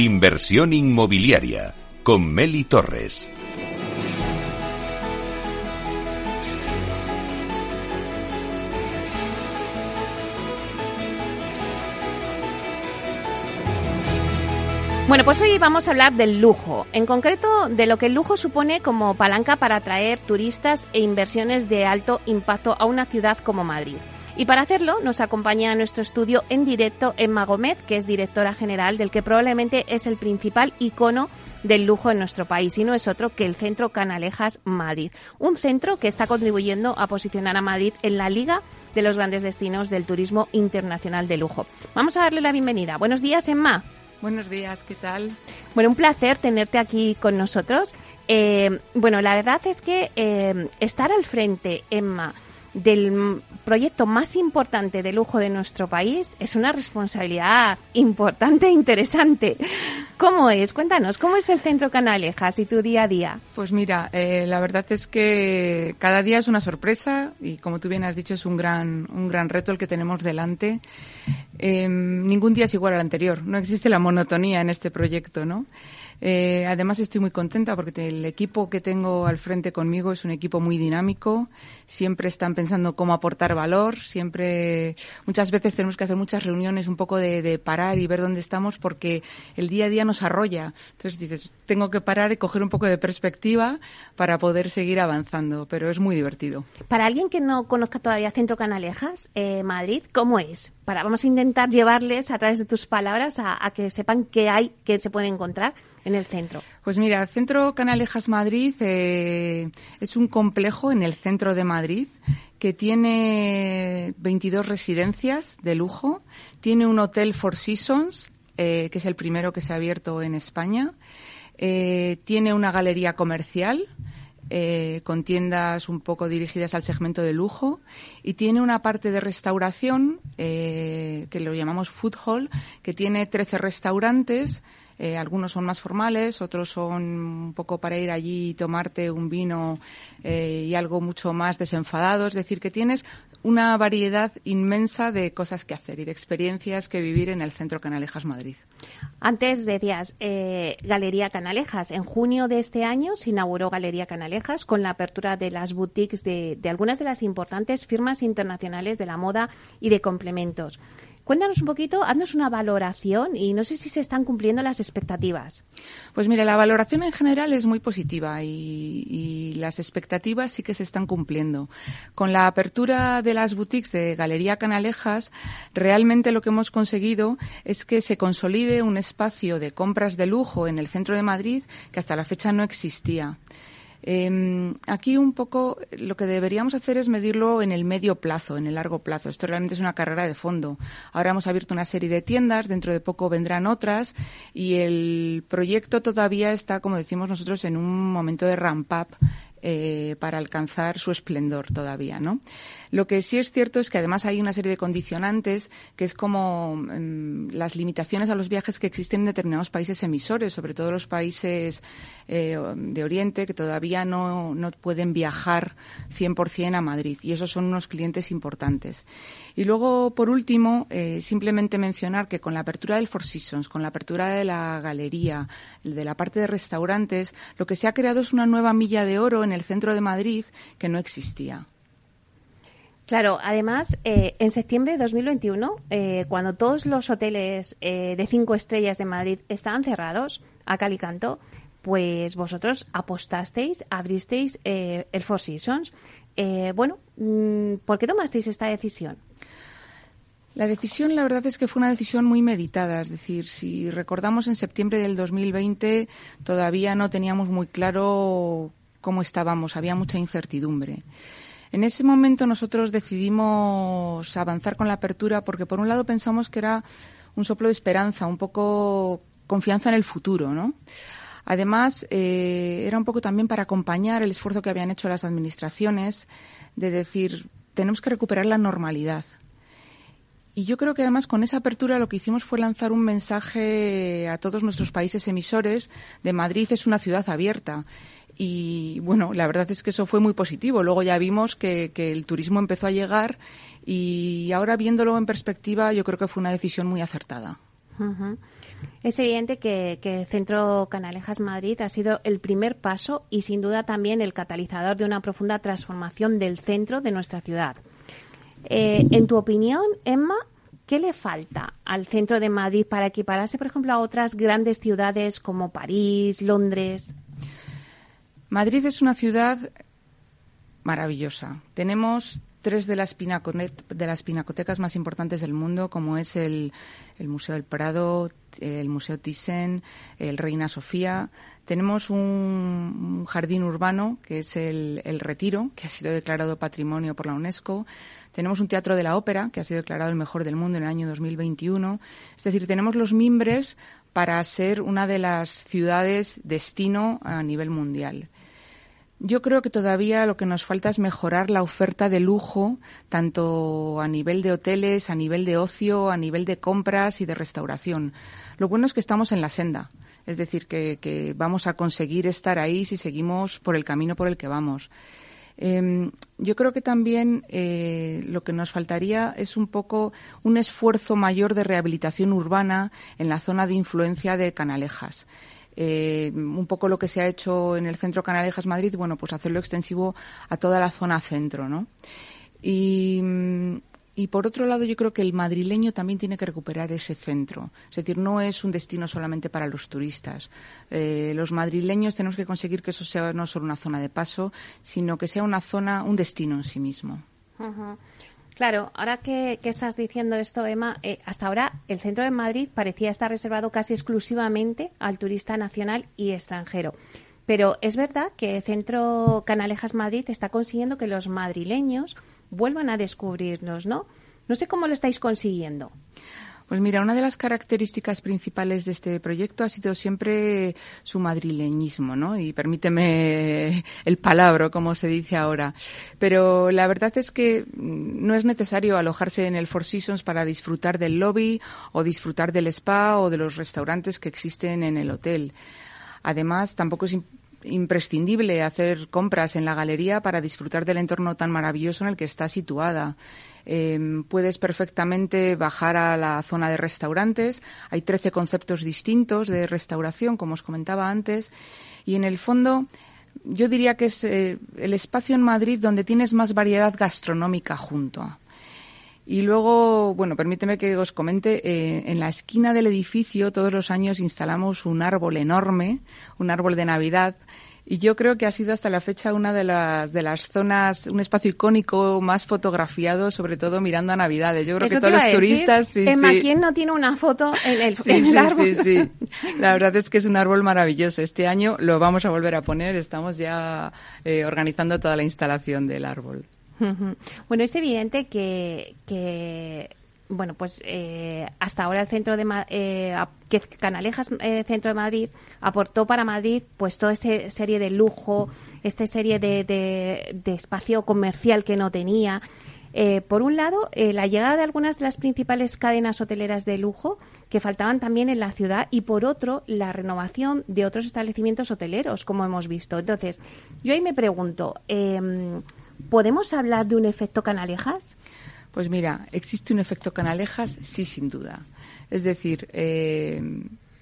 Inversión inmobiliaria con Meli Torres. Bueno, pues hoy vamos a hablar del lujo, en concreto de lo que el lujo supone como palanca para atraer turistas e inversiones de alto impacto a una ciudad como Madrid. Y para hacerlo nos acompaña a nuestro estudio en directo Emma Gómez, que es directora general del que probablemente es el principal icono del lujo en nuestro país y no es otro que el Centro Canalejas Madrid. Un centro que está contribuyendo a posicionar a Madrid en la liga de los grandes destinos del turismo internacional de lujo. Vamos a darle la bienvenida. Buenos días, Emma. Buenos días, ¿qué tal? Bueno, un placer tenerte aquí con nosotros. Eh, bueno, la verdad es que eh, estar al frente, Emma, del proyecto más importante de lujo de nuestro país es una responsabilidad importante e interesante. ¿Cómo es? Cuéntanos, ¿cómo es el Centro Canalejas y tu día a día? Pues mira, eh, la verdad es que cada día es una sorpresa y como tú bien has dicho es un gran, un gran reto el que tenemos delante. Em, ningún día es igual al anterior, no existe la monotonía en este proyecto, ¿no? Eh, además estoy muy contenta porque el equipo que tengo al frente conmigo es un equipo muy dinámico. Siempre están pensando cómo aportar valor. Siempre, muchas veces tenemos que hacer muchas reuniones un poco de, parar y ver dónde estamos porque el día a día nos arrolla. Entonces dices, tengo que parar y coger un poco de perspectiva para poder seguir avanzando. Pero es muy divertido. Para alguien que no conozca todavía Centro Canalejas, eh, Madrid, ¿cómo es? Para, vamos a intentar llevarles a través de tus palabras a, a que sepan qué hay, qué se puede encontrar en el centro? Pues mira, el Centro Canalejas Madrid eh, es un complejo en el centro de Madrid que tiene 22 residencias de lujo, tiene un hotel Four Seasons, eh, que es el primero que se ha abierto en España, eh, tiene una galería comercial, con tiendas un poco dirigidas al segmento de lujo. Y tiene una parte de restauración que lo llamamos food hall que tiene 13 restaurantes eh, algunos son más formales, otros son un poco para ir allí y tomarte un vino eh, y algo mucho más desenfadado. Es decir, que tienes una variedad inmensa de cosas que hacer y de experiencias que vivir en el Centro Canalejas Madrid. Antes decías eh, Galería Canalejas. En junio de este año se inauguró Galería Canalejas con la apertura de las boutiques de, de algunas de las importantes firmas internacionales de la moda y de complementos. Cuéntanos un poquito, haznos una valoración y no sé si se están cumpliendo las expectativas. Pues mire, la valoración en general es muy positiva y, las expectativas sí que se están cumpliendo. Con la apertura de las boutiques de Galería Canalejas, realmente lo que hemos conseguido es que se consolide un espacio de compras de lujo en el centro de Madrid que hasta la fecha no existía. Eh, aquí un poco lo que deberíamos hacer es medirlo en el medio plazo, en el largo plazo. Esto realmente es una carrera de fondo. Ahora hemos abierto una serie de tiendas, dentro de poco vendrán otras y el proyecto todavía está, como decimos nosotros, en un momento de ramp up eh, para alcanzar su esplendor todavía, ¿no? Lo que sí es cierto es que además hay una serie de condicionantes que es como mmm, las limitaciones a los viajes que existen en determinados países emisores, sobre todo los países eh, de Oriente que todavía no, no pueden viajar 100% a Madrid y esos son unos clientes importantes. Y luego, por último, eh, simplemente mencionar que con la apertura del Four Seasons, con la apertura de la galería, de la parte de restaurantes, lo que se ha creado es una nueva milla de oro el centro de Madrid que no existía. Claro, además, eh, en septiembre de 2021, eh, cuando todos los hoteles eh, de cinco estrellas de Madrid estaban cerrados, a cal y canto, pues vosotros apostasteis, abristeis eh, el Four Seasons. Bueno, mm, ¿por qué tomasteis esta decisión? La decisión, la verdad es que fue una decisión muy meditada. Es decir, si recordamos en septiembre del 2020, todavía no teníamos muy claro cómo estábamos, había mucha incertidumbre. En ese momento nosotros decidimos avanzar con la apertura porque por un lado pensamos que era un soplo de esperanza, un poco confianza en el futuro, ¿no? Además, eh, era un poco también para acompañar el esfuerzo que habían hecho las administraciones de decir, tenemos que recuperar la normalidad. Y yo creo que además con esa apertura lo que hicimos fue lanzar un mensaje a todos nuestros países emisores de Madrid es una ciudad abierta y bueno, la verdad es que eso fue muy positivo. Luego ya vimos que, el turismo empezó a llegar y ahora viéndolo en perspectiva yo creo que fue una decisión muy acertada. Es evidente que, que Centro Canalejas Madrid ha sido el primer paso y sin duda también el catalizador de una profunda transformación del centro de nuestra ciudad. Eh, en tu opinión, Emma, ¿qué le falta al centro de Madrid para equipararse, por ejemplo, a otras grandes ciudades como París, Londres? Madrid es una ciudad maravillosa. Tenemos tres de las, de las pinacotecas más importantes del mundo, como es el, Museo del Prado, el Museo Thyssen, el Reina Sofía. Tenemos un, jardín urbano, que es el, el, Retiro, que ha sido declarado Patrimonio por la UNESCO. Tenemos un teatro de la ópera, que ha sido declarado el mejor del mundo en el año 2021. Es decir, tenemos los mimbres para ser una de las ciudades destino a nivel mundial. Yo creo que todavía lo que nos falta es mejorar la oferta de lujo, tanto a nivel de hoteles, a nivel de ocio, a nivel de compras y de restauración. Lo bueno es que estamos en la senda, es decir, que, vamos a conseguir estar ahí si seguimos por el camino por el que vamos. Em, yo creo que también eh, lo que nos faltaría es un poco un esfuerzo mayor de rehabilitación urbana en la zona de influencia de Canalejas. Eh, un poco lo que se ha hecho en el centro Canalejas Madrid, bueno, pues hacerlo extensivo a toda la zona centro, ¿no? Y, por otro lado, yo creo que el madrileño también tiene que recuperar ese centro. Es decir, no es un destino solamente para los turistas. Eh, los madrileños tenemos que conseguir que eso sea no solo una zona de paso, sino que sea una zona, un destino en sí mismo. Claro, ahora que, estás diciendo esto, Emma, eh, hasta ahora el centro de Madrid parecía estar reservado casi exclusivamente al turista nacional y extranjero. Pero es verdad que el Centro Canalejas Madrid está consiguiendo que los madrileños vuelvan a descubrirnos, ¿no? No sé cómo lo estáis consiguiendo. Pues mira, una de las características principales de este proyecto ha sido siempre su madrileñismo, ¿no? Y permíteme el palabra, como se dice ahora. Pero la verdad es que no es necesario alojarse en el Four Seasons para disfrutar del lobby o disfrutar del spa o de los restaurantes que existen en el hotel. Además, tampoco es imprescindible hacer compras en la galería para disfrutar del entorno tan maravilloso en el que está situada. Em, puedes perfectamente bajar a la zona de restaurantes. Hay 13 conceptos distintos de restauración, como os comentaba antes. Y en el fondo, yo diría que es eh, el espacio en Madrid donde tienes más variedad gastronómica junto. Y luego, bueno, permíteme que os comente, eh, en la esquina del edificio todos los años instalamos un árbol enorme, un árbol de Navidad, y yo creo que ha sido hasta la fecha una de las, de las zonas, un espacio icónico más fotografiado, sobre todo mirando a Navidades. Yo creo que todos los turistas... Sí, Emma, ¿quién no tiene una foto en el, sí, árbol? Sí, sí, La verdad es que es un árbol maravilloso. Este año lo vamos a volver a poner. Estamos ya eh, organizando toda la instalación del árbol. Bueno, es evidente que, que bueno, pues eh, hasta ahora el centro de eh, que Canalejas eh, Centro de Madrid aportó para Madrid pues toda esa serie de lujo, esta serie de, de, espacio comercial que no tenía. Eh, por un lado, la llegada de algunas de las principales cadenas hoteleras de lujo que faltaban también en la ciudad y por otro, la renovación de otros establecimientos hoteleros, como hemos visto. Entonces, yo ahí me pregunto, em, ¿podemos hablar de un efecto Canalejas? Pues mira, ¿existe un efecto canalejas? Sí, sin duda. Es decir, eh,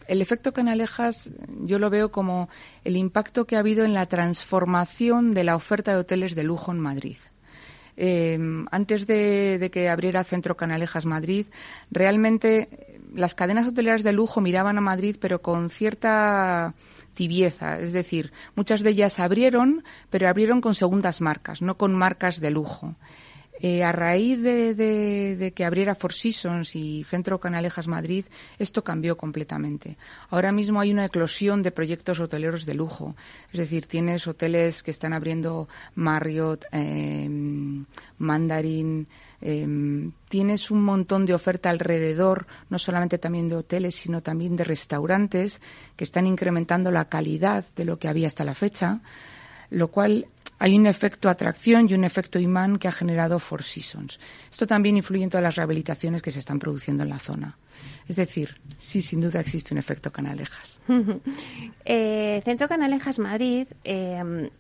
el efecto canalejas yo lo veo como el impacto que ha habido en la transformación de la oferta de hoteles de lujo en Madrid. Eh, antes de, que abriera Centro Canalejas Madrid, realmente las cadenas hoteleras de lujo miraban a Madrid, pero con cierta tibieza. Es decir, muchas de ellas abrieron, pero abrieron con segundas marcas, no con marcas de lujo. Eh, a raíz de, que abriera Four Seasons y Centro Canalejas Madrid, esto cambió completamente. Ahora mismo hay una eclosión de proyectos hoteleros de lujo. Es decir, tienes hoteles que están abriendo Marriott, em, Mandarin, em, tienes un montón de oferta alrededor, no solamente también de hoteles, sino también de restaurantes que están incrementando la calidad de lo que había hasta la fecha, lo cual hay un efecto atracción y un efecto imán que ha generado Four Seasons. Esto también influye en todas las rehabilitaciones que se están produciendo en la zona. Es decir, sí, sin duda existe un efecto Canalejas. eh, Centro Canalejas Madrid eh,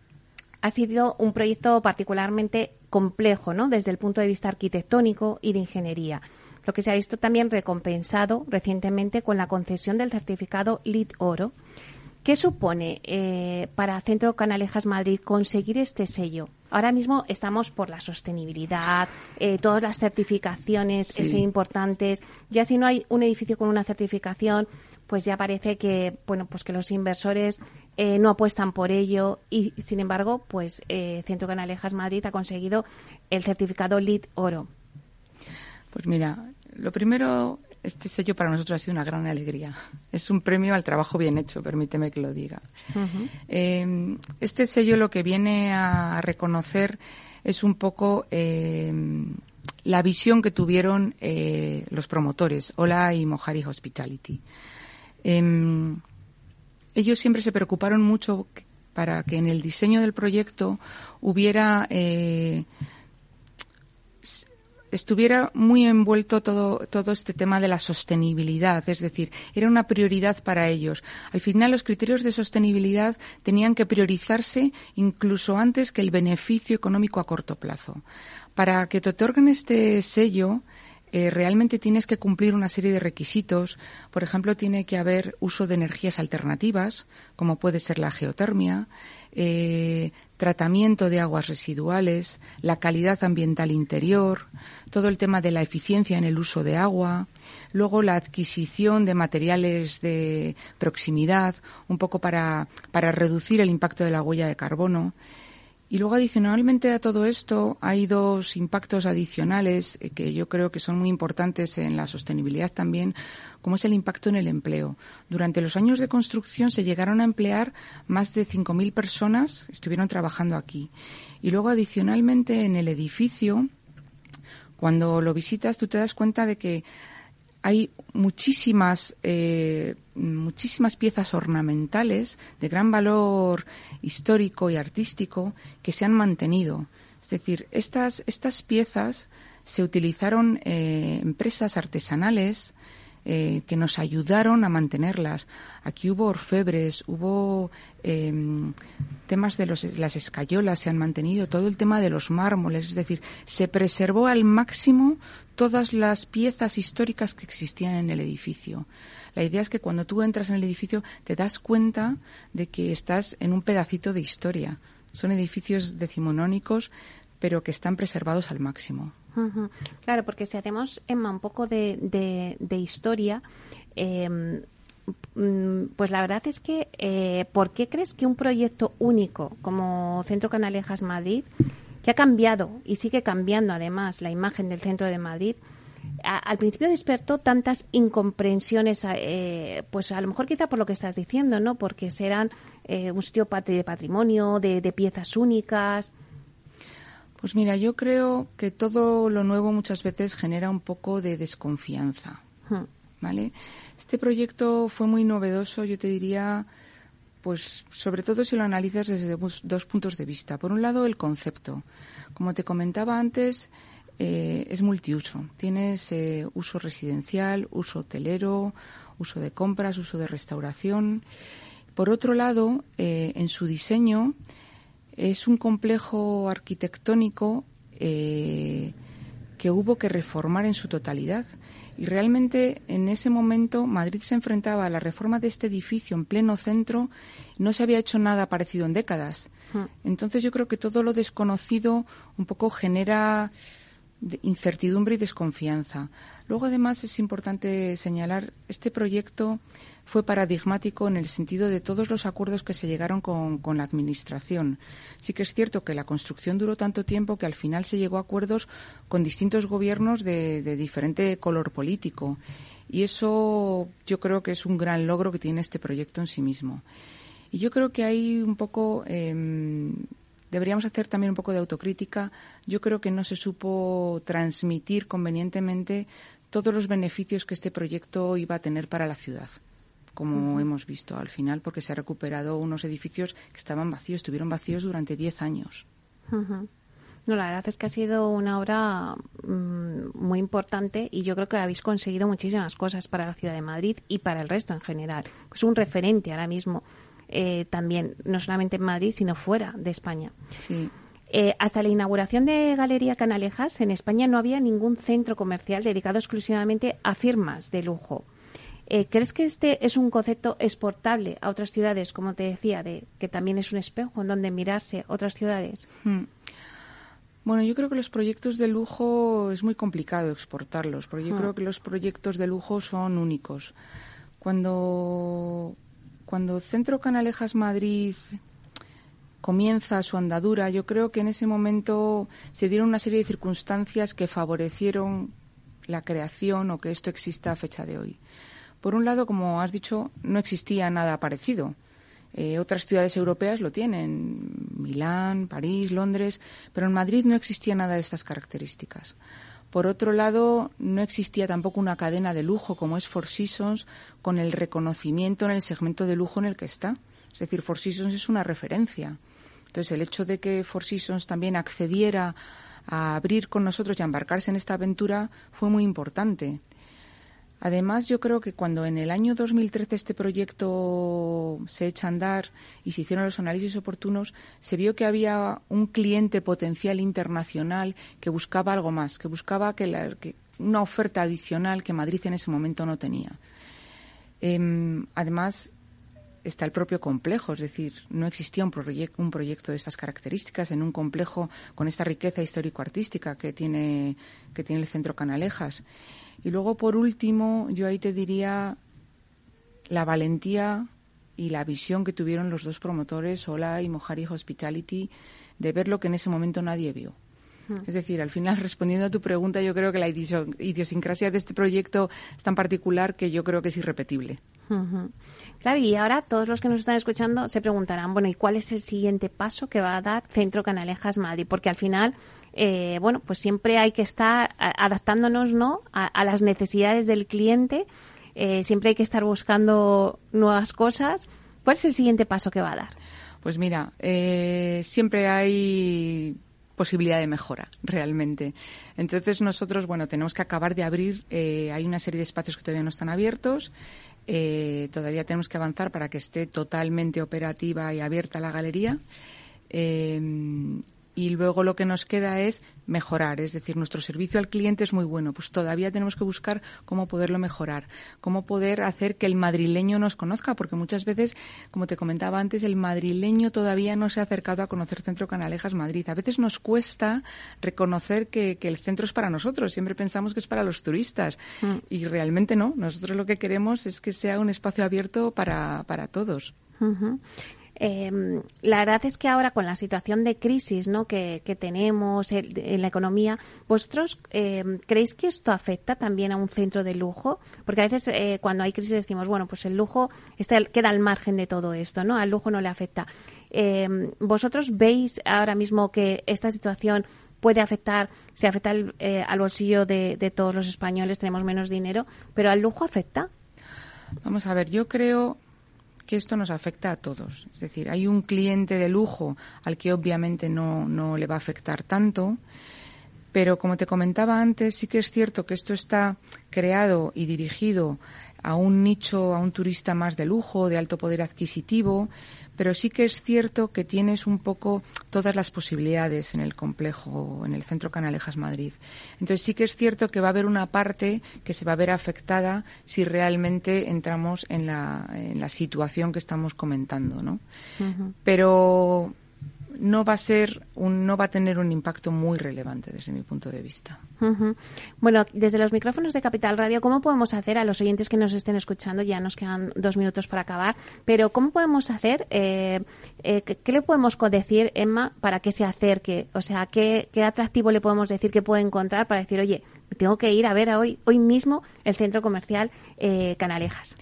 ha sido un proyecto particularmente complejo, ¿no? Desde el punto de vista arquitectónico y de ingeniería. lo que se ha visto también recompensado recientemente con la concesión del certificado LEED Oro. ¿Qué supone eh, para Centro Canalejas Madrid conseguir este sello? Ahora mismo estamos por la sostenibilidad, eh, todas las certificaciones son importantes. Ya si no hay un edificio con una certificación, pues ya parece que bueno pues que los inversores eh, no apuestan por ello y sin embargo pues eh, Centro Canalejas Madrid ha conseguido el certificado LEED Oro. Pues mira, lo primero este sello para nosotros ha sido una gran alegría. Es un premio al trabajo bien hecho, permíteme que lo diga. Em, este sello lo que viene a reconocer es un poco em, la visión que tuvieron eh, los promotores, Ola y Mojari Hospitality. Em, ellos siempre se preocuparon mucho para que en el diseño del proyecto hubiera eh, estuviera muy envuelto todo, todo este tema de la sostenibilidad, es decir, era una prioridad para ellos. Al final, los criterios de sostenibilidad tenían que priorizarse incluso antes que el beneficio económico a corto plazo. Para que te otorguen este sello, eh, realmente tienes que cumplir una serie de requisitos. Por ejemplo, tiene que haber uso de energías alternativas, como puede ser la geotermia, eh, tratamiento de aguas residuales, la calidad ambiental interior, todo el tema de la eficiencia en el uso de agua, luego la adquisición de materiales de proximidad, un poco para, para reducir el impacto de la huella de carbono. Y luego, adicionalmente a todo esto, hay dos impactos adicionales eh, que yo creo que son muy importantes en la sostenibilidad también, como es el impacto en el empleo. Durante los años de construcción se llegaron a emplear más de 5.000 personas, estuvieron trabajando aquí. Y luego, adicionalmente, en el edificio, cuando lo visitas, tú te das cuenta de que hay muchísimas, eh, muchísimas piezas ornamentales de gran valor histórico y artístico que se han mantenido. Es decir, estas, estas piezas se utilizaron eh, empresas artesanales eh, que nos ayudaron a mantenerlas. Aquí hubo orfebres, hubo em, temas de los, las escayolas, se han mantenido, todo el tema de los mármoles, es decir, se preservó al máximo todas las piezas históricas que existían en el edificio. La idea es que cuando tú entras en el edificio te das cuenta de que estás en un pedacito de historia. Son edificios decimonónicos, pero que están preservados al máximo. Claro, porque si hacemos, Emma, un poco de, historia, em, mm, pues la verdad es que, eh, ¿por qué crees que un proyecto único como Centro Canalejas Madrid, que ha cambiado y sigue cambiando además la imagen del centro de Madrid, al principio despertó tantas incomprensiones, eh, pues a lo mejor quizá por lo que estás diciendo, ¿no? Porque serán eh, un sitio de patrimonio, de, de piezas únicas. Pues mira, yo creo que todo lo nuevo muchas veces genera un poco de desconfianza. Hmm. ¿Vale? Este proyecto fue muy novedoso, yo te diría, pues sobre todo si lo analizas desde dos puntos de vista. Por un lado, el concepto. Como te comentaba antes, eh, es multiuso. Tienes eh, uso residencial, uso hotelero, uso de compras, uso de restauración. Por otro lado, eh, en su diseño es un complejo arquitectónico eh, que hubo que reformar en su totalidad. Y realmente en ese momento Madrid se enfrentaba a la reforma de este edificio en pleno centro. No se había hecho nada parecido en décadas. Hmm. Entonces yo creo que todo lo desconocido un poco genera incertidumbre y desconfianza. Luego además es importante señalar este proyecto fue paradigmático en el sentido de todos los acuerdos que se llegaron con, la Administración. Sí que es cierto que la construcción duró tanto tiempo que al final se llegó a acuerdos con distintos gobiernos de, diferente color político. Y eso yo creo que es un gran logro que tiene este proyecto en sí mismo. Y yo creo que hay un poco. Em, deberíamos hacer también un poco de autocrítica. Yo creo que no se supo transmitir convenientemente todos los beneficios que este proyecto iba a tener para la ciudad como hemos visto al final, porque se ha recuperado unos edificios que estaban vacíos, estuvieron vacíos durante 10 años. No, la verdad es que ha sido una obra mm, muy importante y yo creo que habéis conseguido muchísimas cosas para la ciudad de Madrid y para el resto en general. Es un referente ahora mismo eh, también, no solamente en Madrid, sino fuera de España. Sí. Eh, hasta la inauguración de Galería Canalejas, en España no había ningún centro comercial dedicado exclusivamente a firmas de lujo. Eh, ¿Crees que este es un concepto exportable a otras ciudades, como te decía, de que también es un espejo en donde mirarse otras ciudades? Hmm. Bueno, yo creo que los proyectos de lujo es muy complicado exportarlos, porque yo hmm. creo que los proyectos de lujo son únicos. Cuando, cuando Centro Canalejas Madrid comienza su andadura, yo creo que en ese momento se dieron una serie de circunstancias que favorecieron la creación o que esto exista a fecha de hoy. Por un lado, como has dicho, no existía nada parecido. Eh, otras ciudades europeas lo tienen, Milán, París, Londres, pero en Madrid no existía nada de estas características. Por otro lado, no existía tampoco una cadena de lujo como es Four Seasons con el reconocimiento en el segmento de lujo en el que está. Es decir, Four Seasons es una referencia. Entonces, el hecho de que Four Seasons también accediera a abrir con nosotros y a embarcarse en esta aventura fue muy importante. Además, yo creo que cuando en el año 2013 este proyecto se echa a andar y se hicieron los análisis oportunos, se vio que había un cliente potencial internacional que buscaba algo más, que buscaba que, una oferta adicional que Madrid en ese momento no tenía. Em, además, está el propio complejo, es decir, no existía un, un, proyecto de estas características en un complejo con esta riqueza histórico-artística que tiene, que tiene el Centro Canalejas. Y luego, por último, yo ahí te diría la valentía y la visión que tuvieron los dos promotores, Ola y Mojari Hospitality, de ver lo que en ese momento nadie vio. Es decir, al final, respondiendo a tu pregunta, yo creo que la idiosincrasia de este proyecto es tan particular que yo creo que es irrepetible. Claro, y ahora todos los que nos están escuchando se preguntarán, bueno, ¿y cuál es el siguiente paso que va a dar Centro Canalejas Madrid? Porque al final eh, bueno, pues siempre hay que estar adaptándonos, ¿no? A, las necesidades del cliente. Eh, siempre hay que estar buscando nuevas cosas. ¿Cuál es el siguiente paso que va a dar? Pues mira, eh, siempre hay posibilidad de mejora, realmente. Entonces nosotros, bueno, tenemos que acabar de abrir, hay una serie de espacios que todavía no están abiertos, todavía tenemos que avanzar para que esté totalmente operativa y abierta la galería y luego lo que nos queda es mejorar, es decir, nuestro servicio al cliente es muy bueno, pues todavía tenemos que buscar cómo poderlo mejorar, cómo poder hacer que el madrileño nos conozca, porque muchas veces, como te comentaba antes, el madrileño todavía no se ha acercado a conocer Centro Canalejas Madrid. A veces nos cuesta reconocer que, el centro es para nosotros, siempre pensamos que es para los turistas mm. y realmente no, nosotros lo que queremos es que sea un espacio abierto para, para todos. Eh, la verdad es que ahora con la situación de crisis ¿no? que, tenemos en, la economía, ¿vosotros em, creéis que esto afecta también a un centro de lujo? Porque a veces eh, cuando hay crisis decimos, bueno, pues el lujo está, queda al margen de todo esto, ¿no? Al lujo no le afecta. Em, ¿Vosotros veis ahora mismo que esta situación puede afectar, se afecta eh, al bolsillo de, de todos los españoles, tenemos menos dinero, pero al lujo afecta? Vamos a ver, yo creo que esto nos afecta a todos. Es decir, hay un cliente de lujo al que obviamente no, no le va a afectar tanto, pero como te comentaba antes, sí que es cierto que esto está creado y dirigido a un nicho, a un turista más de lujo, de alto poder adquisitivo, pero sí que es cierto que tienes un poco todas las posibilidades en el complejo, en el centro Canalejas Madrid. Entonces sí que es cierto que va a haber una parte que se va a ver afectada si realmente entramos en la, en la situación que estamos comentando, ¿no? Pero no va a ser un, no va a tener un impacto muy relevante desde mi punto de vista. Bueno, desde los micrófonos de Capital Radio, ¿cómo podemos hacer a los oyentes que nos estén escuchando? Ya nos quedan dos minutos para acabar, pero ¿cómo podemos hacer? Eh, eh, ¿Qué le podemos decir, Emma, para que se acerque? O sea, ¿qué, ¿qué atractivo le podemos decir que puede encontrar para decir, oye, tengo que ir a ver hoy, hoy mismo el centro comercial eh, Canalejas?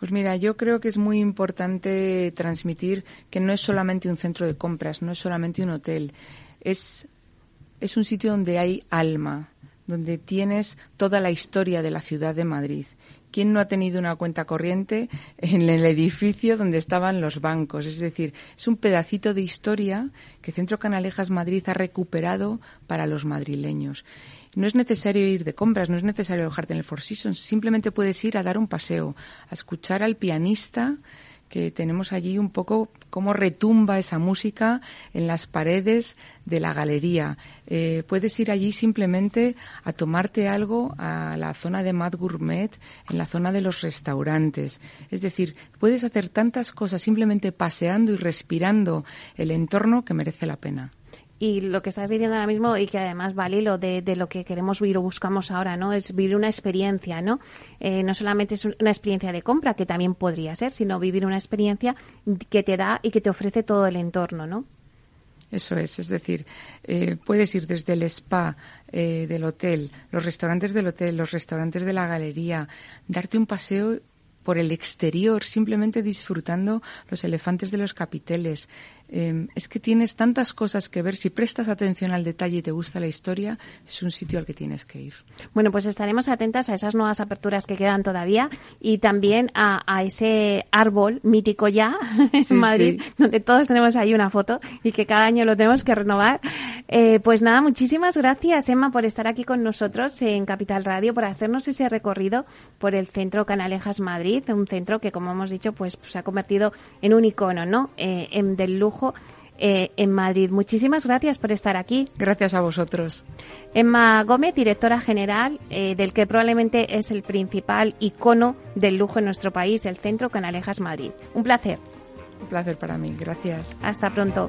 Pues mira, yo creo que es muy importante transmitir que no es solamente un centro de compras, no es solamente un hotel, es, es un sitio donde hay alma, donde tienes toda la historia de la ciudad de Madrid. ¿Quién no ha tenido una cuenta corriente en el edificio donde estaban los bancos? Es decir, es un pedacito de historia que Centro Canalejas Madrid ha recuperado para los madrileños. No es necesario ir de compras, no es necesario alojarte en el Four Seasons, simplemente puedes ir a dar un paseo, a escuchar al pianista que tenemos allí un poco cómo retumba esa música en las paredes de la galería. Eh, puedes ir allí simplemente a tomarte algo a la zona de Mad Gourmet, en la zona de los restaurantes. Es decir, puedes hacer tantas cosas simplemente paseando y respirando el entorno que merece la pena y lo que estás diciendo ahora mismo y que además vale lo de, lo que queremos vivir o buscamos ahora, ¿no? Es vivir una experiencia, ¿no? Eh, no solamente es una experiencia de compra, que también podría ser, sino vivir una experiencia que te da y que te ofrece todo el entorno, ¿no? Eso es, es decir, eh, puedes ir desde el spa eh, del hotel, los restaurantes del hotel, los restaurantes de la galería, darte un paseo por el exterior, simplemente disfrutando los elefantes de los capiteles, Em, es que tienes tantas cosas que ver. Si prestas atención al detalle y te gusta la historia, es un sitio al que tienes que ir. Bueno, pues estaremos atentas a esas nuevas aperturas que quedan todavía y también a, ese árbol mítico ya en Madrid, donde todos tenemos ahí una foto y que cada año lo tenemos que renovar. Eh, pues nada, muchísimas gracias, Emma, por estar aquí con nosotros en Capital Radio, por hacernos ese recorrido por el centro Canalejas Madrid, un centro que, como hemos dicho, pues se ha convertido en un icono, ¿no? Eh, en, del lujo eh, en Madrid. Muchísimas gracias por estar aquí. Gracias a vosotros. Emma Gómez, directora general eh, del que probablemente es el principal icono del lujo en nuestro país, el Centro Canalejas Madrid. Un placer. Un placer para mí. Gracias. Hasta pronto.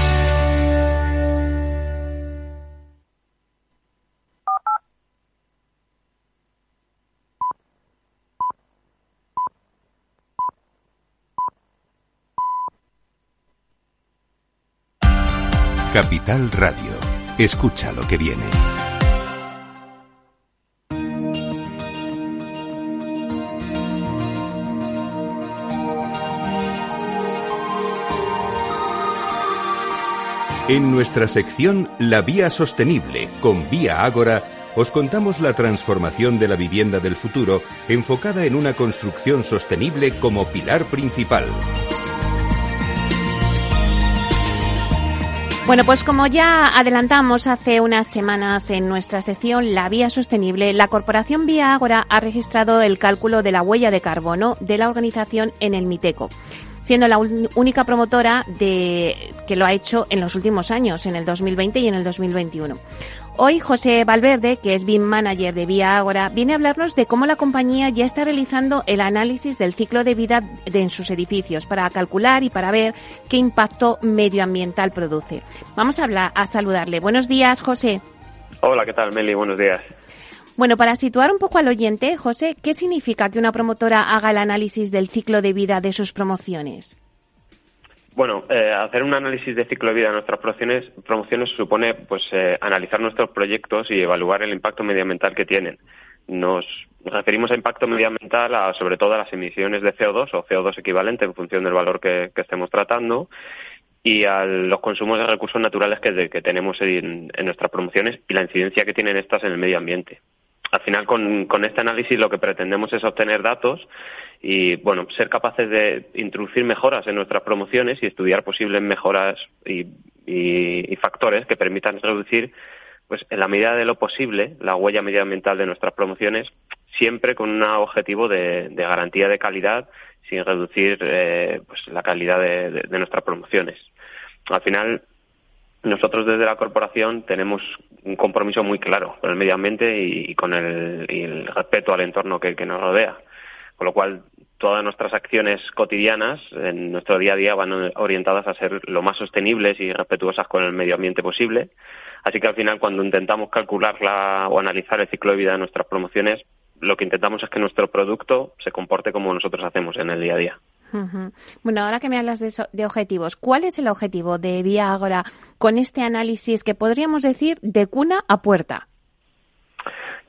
Capital Radio. Escucha lo que viene. En nuestra sección La Vía Sostenible con Vía Ágora, os contamos la transformación de la vivienda del futuro enfocada en una construcción sostenible como pilar principal. Bueno, pues como ya adelantamos hace unas semanas en nuestra sección La Vía Sostenible, la Corporación Vía Ágora ha registrado el cálculo de la huella de carbono de la organización en el Miteco siendo la única promotora de, que lo ha hecho en los últimos años, en el 2020 y en el 2021. Hoy José Valverde, que es BIM Manager de Vía Ágora, viene a hablarnos de cómo la compañía ya está realizando el análisis del ciclo de vida de, en sus edificios para calcular y para ver qué impacto medioambiental produce. Vamos a, hablar, a saludarle. Buenos días, José. Hola, ¿qué tal, Meli? Buenos días. Bueno, para situar un poco al oyente, José, ¿qué significa que una promotora haga el análisis del ciclo de vida de sus promociones? Bueno, eh, hacer un análisis de ciclo de vida de nuestras promociones, promociones supone pues eh, analizar nuestros proyectos y evaluar el impacto medioambiental que tienen. Nos referimos a impacto medioambiental a, sobre todo a las emisiones de CO2 o CO2 equivalente en función del valor que, estemos tratando y a los consumos de recursos naturales que, tenemos en, en, nuestras promociones y la incidencia que tienen estas en el medio ambiente al final con, con, este análisis lo que pretendemos es obtener datos y bueno ser capaces de introducir mejoras en nuestras promociones y estudiar posibles mejoras y, y, factores que permitan reducir pues en la medida de lo posible la huella medioambiental de nuestras promociones siempre con un objetivo de, garantía de calidad sin reducir eh, pues la calidad de nuestras promociones. Al final nosotros desde la corporación tenemos un compromiso muy claro con el medio ambiente y, con el, respeto al entorno que, nos rodea. Con lo cual, todas nuestras acciones cotidianas en nuestro día a día van orientadas a ser lo más sostenibles y respetuosas con el medio ambiente posible. Así que al final, cuando intentamos calcular o analizar el ciclo de vida de nuestras promociones, lo que intentamos es que nuestro producto se comporte como nosotros hacemos en el día a día. Bueno, ahora que me hablas de, objetivos, ¿cuál es el objetivo de Vía Agora con este análisis que podríamos decir de cuna a puerta?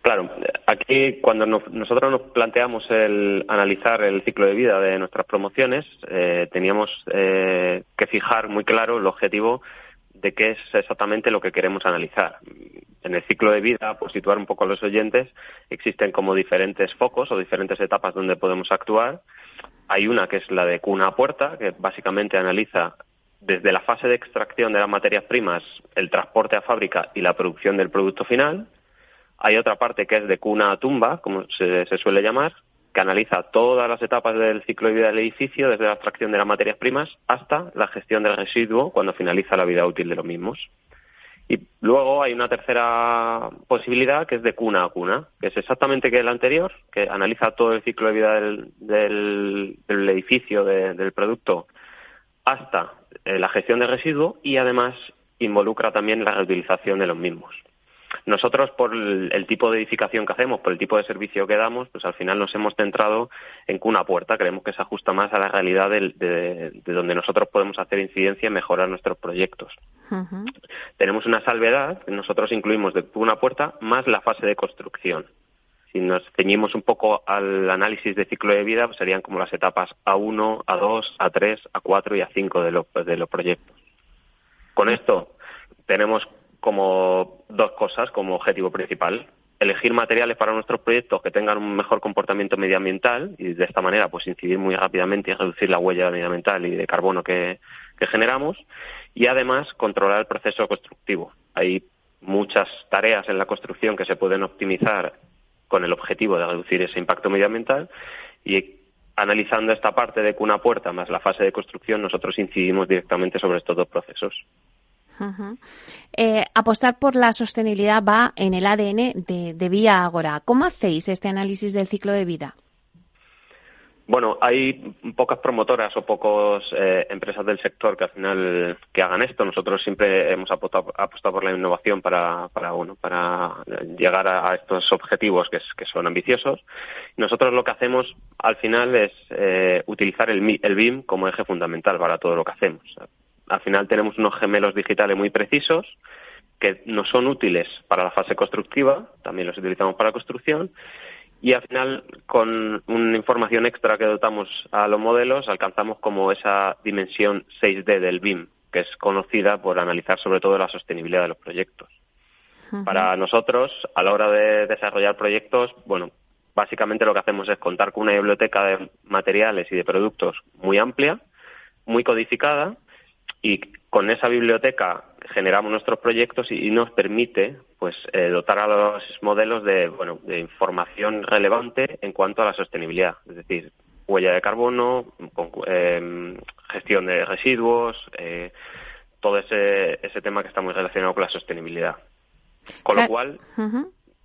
Claro, aquí cuando nosotros nos planteamos el analizar el ciclo de vida de nuestras promociones, eh, teníamos eh, que fijar muy claro el objetivo de qué es exactamente lo que queremos analizar. En el ciclo de vida, por situar un poco a los oyentes, existen como diferentes focos o diferentes etapas donde podemos actuar hay una que es la de cuna a puerta, que básicamente analiza desde la fase de extracción de las materias primas, el transporte a fábrica y la producción del producto final. Hay otra parte que es de cuna a tumba, como se, suele llamar, que analiza todas las etapas del ciclo de vida del edificio, desde la extracción de las materias primas hasta la gestión del residuo cuando finaliza la vida útil de los mismos. Y luego hay una tercera posibilidad que es de cuna a cuna, que es exactamente que el anterior, que analiza todo el ciclo de vida del, edificio, del producto, hasta eh, la gestión de residuos y además involucra también la reutilización de los mismos. Nosotros, por el, tipo de edificación que hacemos, por el tipo de servicio que damos, pues al final nos hemos centrado en cuna puerta. Creemos que se ajusta más a la realidad de, donde nosotros podemos hacer incidencia y mejorar nuestros proyectos. Tenemos una salvedad, nosotros incluimos de cuna puerta más la fase de construcción. Si nos ceñimos un poco al análisis de ciclo de vida, pues serían como las etapas A1, A2, A3, A4 y A5 de, los de los proyectos. Con esto tenemos como dos cosas como objetivo principal. Elegir materiales para nuestros proyectos que tengan un mejor comportamiento medioambiental y de esta manera pues incidir muy rápidamente y reducir la huella medioambiental y de carbono que, generamos y además controlar el proceso constructivo. Hay muchas tareas en la construcción que se pueden optimizar con el objetivo de reducir ese impacto medioambiental y analizando esta parte de cuna puerta más la fase de construcción nosotros incidimos directamente sobre estos dos procesos. Eh, apostar por la sostenibilidad va en el ADN de, Vía Agora. ¿Cómo hacéis este análisis del ciclo de vida? Bueno, hay pocas promotoras o pocas eh, empresas del sector que al final que hagan esto. Nosotros siempre hemos apostado, por la innovación para, para, bueno, para llegar a, estos objetivos que, son ambiciosos. Nosotros lo que hacemos al final es eh, utilizar el, el BIM como eje fundamental para todo lo que hacemos Al final tenemos unos gemelos digitales muy precisos que no son útiles para la fase constructiva, también los utilizamos para construcción, y al final con una información extra que dotamos a los modelos alcanzamos como esa dimensión 6D del BIM, que es conocida por analizar sobre todo la sostenibilidad de los proyectos. Para nosotros, a la hora de desarrollar proyectos, bueno, básicamente lo que hacemos es contar con una biblioteca de materiales y de productos muy amplia, muy codificada, y con esa biblioteca generamos nuestros proyectos y, nos permite pues eh, dotar a los modelos de bueno de información relevante en cuanto a la sostenibilidad. Es decir huella de carbono em, gestión de residuos eh, todo ese, ese tema que está muy relacionado con la sostenibilidad. Con lo cual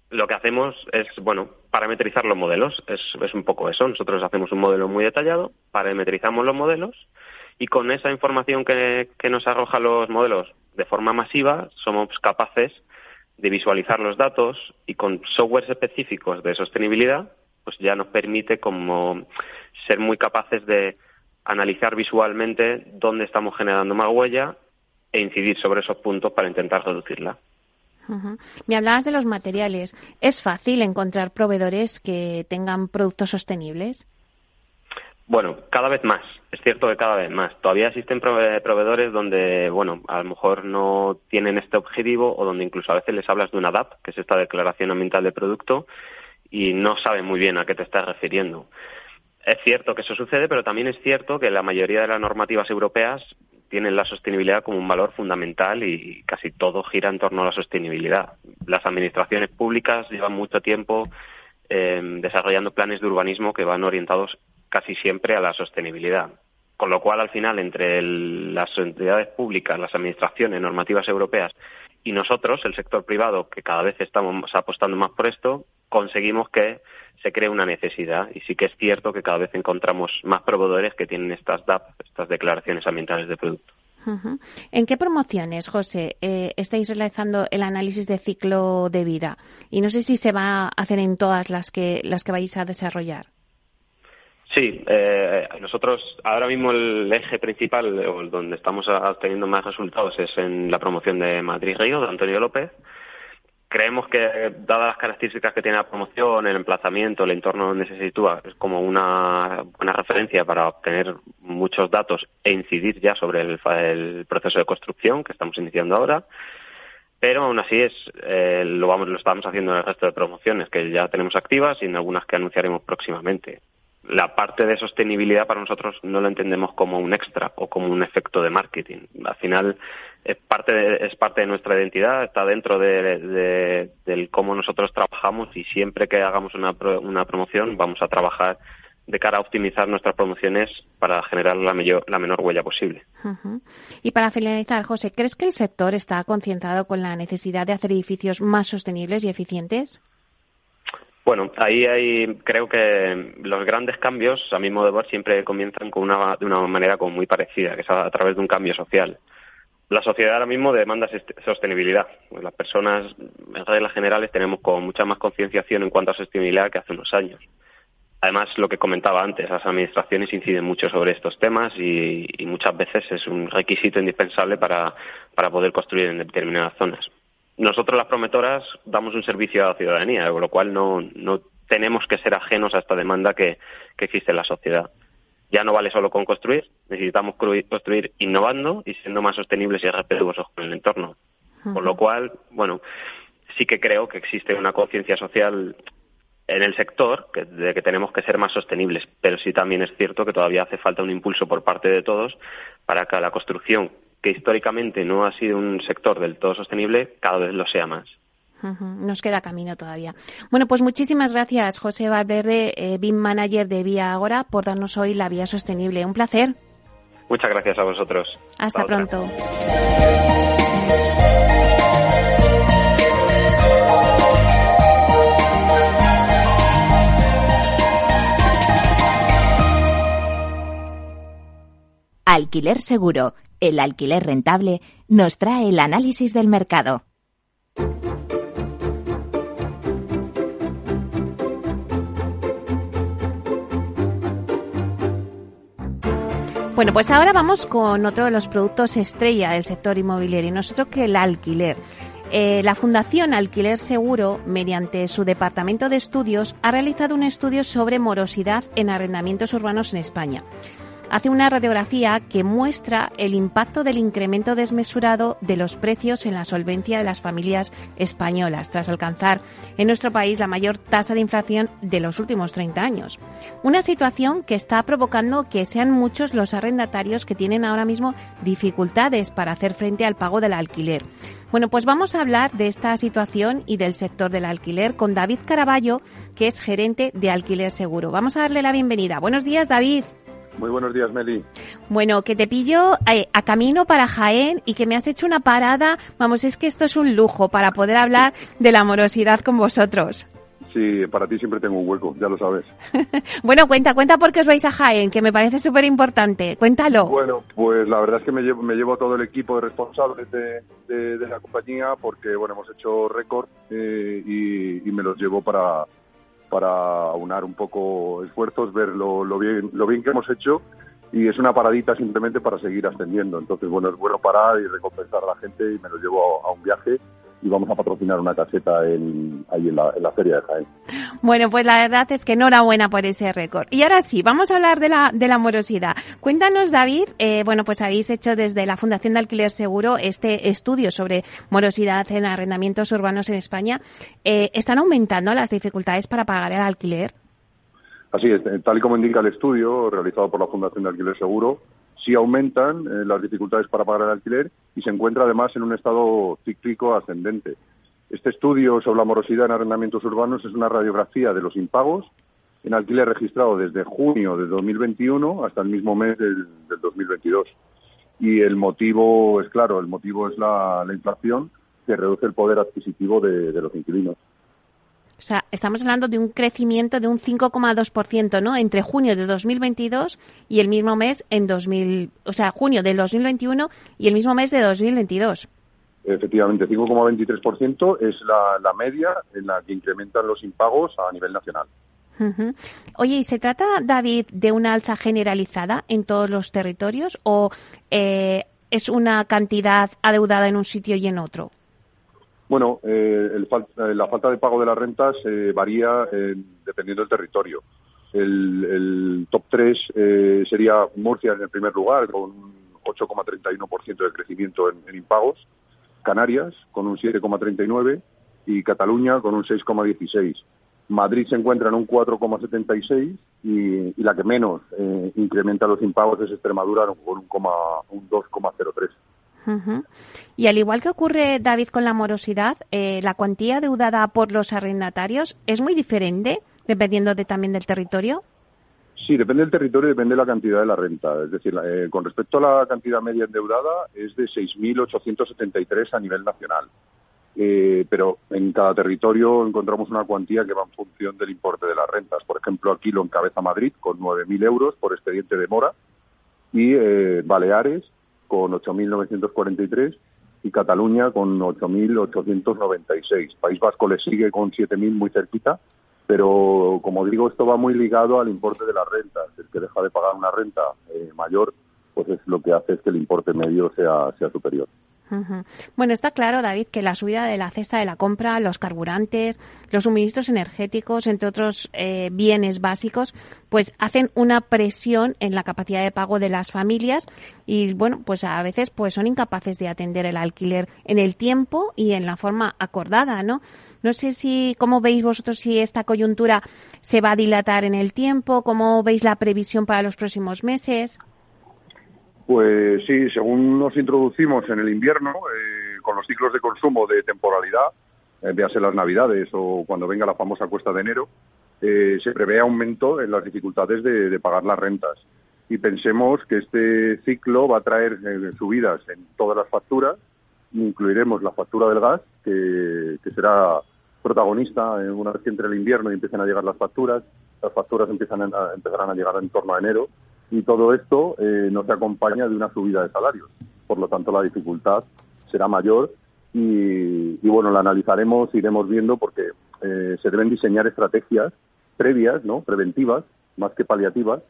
lo que hacemos es bueno parametrizar los modelos. Es, es un poco eso. Nosotros hacemos un modelo muy detallado parametrizamos los modelos y con esa información que, nos arroja los modelos de forma masiva somos capaces de visualizar los datos y con softwares específicos de sostenibilidad pues ya nos permite como ser muy capaces de analizar visualmente dónde estamos generando más huella e incidir sobre esos puntos para intentar reducirla. Me hablabas de los materiales. ¿Es fácil encontrar proveedores que tengan productos sostenibles? Bueno, cada vez más. Es cierto que cada vez más. Todavía existen proveedores donde, bueno, a lo mejor no tienen este objetivo o donde incluso a veces les hablas de una DAP, que es esta declaración ambiental de producto, y no saben muy bien a qué te estás refiriendo. Es cierto que eso sucede, pero también es cierto que la mayoría de las normativas europeas tienen la sostenibilidad como un valor fundamental y casi todo gira en torno a la sostenibilidad. Las administraciones públicas llevan mucho tiempo eh, desarrollando planes de urbanismo que van orientados casi siempre a la sostenibilidad. Con lo cual, al final, entre las entidades públicas, las administraciones, normativas europeas y nosotros, el sector privado, que cada vez estamos apostando más por esto, conseguimos que se cree una necesidad. Y sí que es cierto que cada vez encontramos más proveedores que tienen estas DAP, estas declaraciones ambientales de producto. ¿En qué promociones, José, eh, estáis realizando el análisis de ciclo de vida? Y no sé si se va a hacer en todas las que, las que vais a desarrollar. Sí, eh, nosotros ahora mismo el eje principal, o donde estamos obteniendo más resultados, es en la promoción de Madrid Río, de Antonio López. Creemos que, dadas las características que tiene la promoción, el emplazamiento, el entorno donde se sitúa, es como una buena referencia para obtener muchos datos e incidir ya sobre el, proceso de construcción que estamos iniciando ahora. Pero aún así es, eh, lo, vamos, lo estamos haciendo en el resto de promociones que ya tenemos activas y en algunas que anunciaremos próximamente la parte de sostenibilidad para nosotros no lo entendemos como un extra o como un efecto de marketing. Al final es parte de, es parte de nuestra identidad, está dentro de, cómo nosotros trabajamos y siempre que hagamos una, una promoción vamos a trabajar de cara a optimizar nuestras promociones para generar la, la menor huella posible. Y para finalizar, José, ¿crees que el sector está concientado con la necesidad de hacer edificios más sostenibles y eficientes? Bueno, ahí hay, creo que los grandes cambios, a mi modo de ver, siempre comienzan con una, de una manera como muy parecida, que es a, través de un cambio social. La sociedad ahora mismo demanda sostenibilidad. Pues las personas, en reglas generales, tenemos con mucha más concienciación en cuanto a sostenibilidad que hace unos años. Además, lo que comentaba antes, las administraciones inciden mucho sobre estos temas y, y muchas veces es un requisito indispensable para, para poder construir en determinadas zonas nosotros las promotoras damos un servicio a la ciudadanía, con lo cual no, no tenemos que ser ajenos a esta demanda que, existe en la sociedad. Ya no vale solo con construir, necesitamos construir innovando y siendo más sostenibles y respetuosos con el entorno. Con lo cual, bueno, sí que creo que existe una conciencia social en el sector de que tenemos que ser más sostenibles, pero sí también es cierto que todavía hace falta un impulso por parte de todos para que la construcción que históricamente no ha sido un sector del todo sostenible, cada vez lo sea más. Nos queda camino todavía. Bueno, pues muchísimas gracias, José Valverde, eh, BIM Manager de Vía Agora, por darnos hoy la vía sostenible. Un placer. Muchas gracias a vosotros. Hasta pronto. Alquiler Seguro, el alquiler rentable, nos trae el análisis del mercado. Bueno, pues ahora vamos con otro de los productos estrella del sector inmobiliario, nosotros que el alquiler. Eh, la Fundación Alquiler Seguro, mediante su departamento de estudios, ha realizado un estudio sobre morosidad en arrendamientos urbanos en España hace una radiografía que muestra el impacto del incremento desmesurado de los precios en la solvencia de las familias españolas, tras alcanzar en nuestro país la mayor tasa de inflación de los últimos 30 años. Una situación que está provocando que sean muchos los arrendatarios que tienen ahora mismo dificultades para hacer frente al pago del alquiler. Bueno, pues vamos a hablar de esta situación y del sector del alquiler con David Caraballo, que es gerente de Alquiler Seguro. Vamos a darle la bienvenida. Buenos días, David. Muy buenos días, Meli. Bueno, que te pillo eh, a camino para Jaén y que me has hecho una parada. Vamos, es que esto es un lujo para poder hablar de la amorosidad con vosotros. Sí, para ti siempre tengo un hueco, ya lo sabes. bueno, cuenta, cuenta por qué os vais a Jaén, que me parece súper importante. Cuéntalo. Bueno, pues la verdad es que me llevo, me llevo todo el equipo de responsables de, la compañía porque, bueno, hemos hecho récord eh, y, y me los llevo para, para aunar un poco esfuerzos, ver lo, bien, lo bien que hemos hecho y es una paradita simplemente para seguir ascendiendo. Entonces, bueno, es bueno parar y recompensar a la gente y me lo llevo a un viaje y vamos a patrocinar una caseta en, ahí en la, en la feria de Jaén. Bueno, pues la verdad es que enhorabuena por ese récord. Y ahora sí, vamos a hablar de la, de la morosidad. Cuéntanos, David, eh, bueno, pues habéis hecho desde la Fundación de Alquiler Seguro este estudio sobre morosidad en arrendamientos urbanos en España. Eh, ¿Están aumentando las dificultades para pagar el alquiler? Así es, tal y como indica el estudio realizado por la Fundación de Alquiler Seguro, sí aumentan eh, las dificultades para pagar el alquiler y se encuentra además en un estado cíclico ascendente. Este estudio sobre la morosidad en arrendamientos urbanos es una radiografía de los impagos en alquiler registrado desde junio de 2021 hasta el mismo mes del, 2022. Y el motivo es claro, el motivo es la, inflación que reduce el poder adquisitivo de los inquilinos. O sea, estamos hablando de un crecimiento de un 5,2%, ¿no? Entre junio de 2022 y el mismo mes en 2000, o sea, junio del 2021 y el mismo mes de 2022. Efectivamente, 5,23% es la, la media en la que incrementan los impagos a nivel nacional. Oye, ¿y se trata, David, de una alza generalizada en todos los territorios o eh, es una cantidad adeudada en un sitio y en otro? Bueno, eh, eh, la falta de pago de las rentas eh, varía dependiendo del territorio. El, top 3 sería Murcia en el primer lugar, con un 8,31% de crecimiento en, impagos, Canarias con un 7,39% y Cataluña con un 6,16%. Madrid se encuentra en un 4,76 y, y la que menos incrementa los impagos es Extremadura con un, un 2,03. Y al igual que ocurre, David, con la morosidad, eh, la cuantía deudada por los arrendatarios es muy diferente dependiendo de, también del territorio. Sí, depende del territorio y depende de la cantidad de la renta. Es decir, eh, con respecto a la cantidad media endeudada, es de 6.873 a nivel nacional. Eh, pero en cada territorio encontramos una cuantía que va en función del importe de las rentas. Por ejemplo, aquí lo encabeza Madrid con 9.000 euros por expediente de mora y Baleares con 8.943 y Cataluña con 8.896. País Vasco le sigue con 7.000 muy cerquita, pero como digo, esto va muy ligado al importe de las rentas. El que deja de pagar una renta eh, mayor, pues es lo que hace es que el importe medio sea, sea superior. Bueno, está claro, David, que la subida de la cesta de la compra, los carburantes, los suministros energéticos, entre otros eh, bienes básicos, pues hacen una presión en la capacidad de pago de las familias y, bueno, pues a veces pues son incapaces de atender el alquiler en el tiempo y en la forma acordada, ¿no? No sé si, ¿cómo veis vosotros si esta coyuntura se va a dilatar en el tiempo? ¿Cómo veis la previsión para los próximos meses? Pues sí, según nos introducimos en el invierno, eh, con los ciclos de consumo de temporalidad, eh, véase las Navidades o cuando venga la famosa cuesta de enero, eh, se prevé aumento en las dificultades de, pagar las rentas. Y pensemos que este ciclo va a traer eh, subidas en todas las facturas, incluiremos la factura del gas, que, será protagonista una vez que entre el invierno y empiecen a llegar las facturas. Las facturas empiezan a, empezarán a llegar en torno a enero y todo esto eh, no se acompaña de una subida de salarios. Por lo tanto, la dificultad será mayor y, bueno, la analizaremos, iremos viendo porque eh, se deben diseñar estrategias previas, ¿no? preventivas, más que paliativas,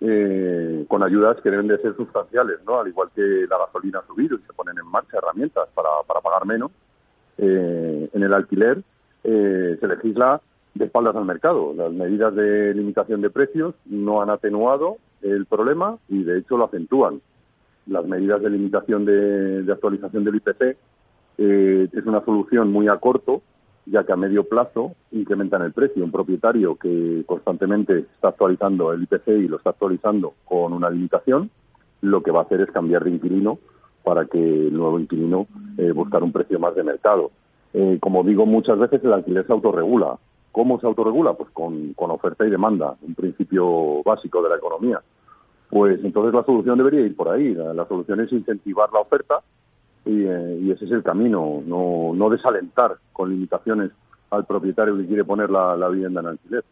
eh, con ayudas que deben de ser sustanciales, ¿no? Al igual que la gasolina ha subido y se ponen en marcha herramientas para, para pagar menos, eh, en el alquiler eh, se legisla de espaldas al mercado. Las medidas de limitación de precios no han atenuado el problema y de hecho lo acentúan. Las medidas de limitación de, actualización del IPC eh, es una solución muy a corto, ya que a medio plazo incrementan el precio. Un propietario que constantemente está actualizando el IPC y lo está actualizando con una limitación, lo que va a hacer es cambiar de inquilino para que el nuevo inquilino eh, buscar un precio más de mercado. Eh, como digo muchas veces, el alquiler se autorregula. ¿Cómo se autorregula? Pues con, oferta y demanda, un principio básico de la economía. Pues entonces la solución debería ir por ahí. La, solución es incentivar la oferta eh, y, ese es el camino, no, no desalentar con limitaciones al propietario que quiere poner la, la vivienda en alquiler.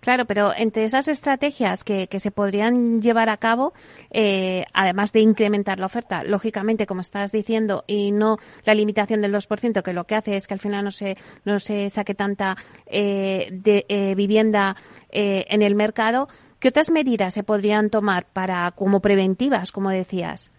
Claro, pero entre esas estrategias que, se podrían llevar a cabo, eh, además de incrementar la oferta, lógicamente, como estás diciendo, y no la limitación del 2%, que lo que hace es que al final no se, no se saque tanta eh, de, eh, vivienda en el mercado, ¿qué otras medidas se podrían tomar para como preventivas, como decías?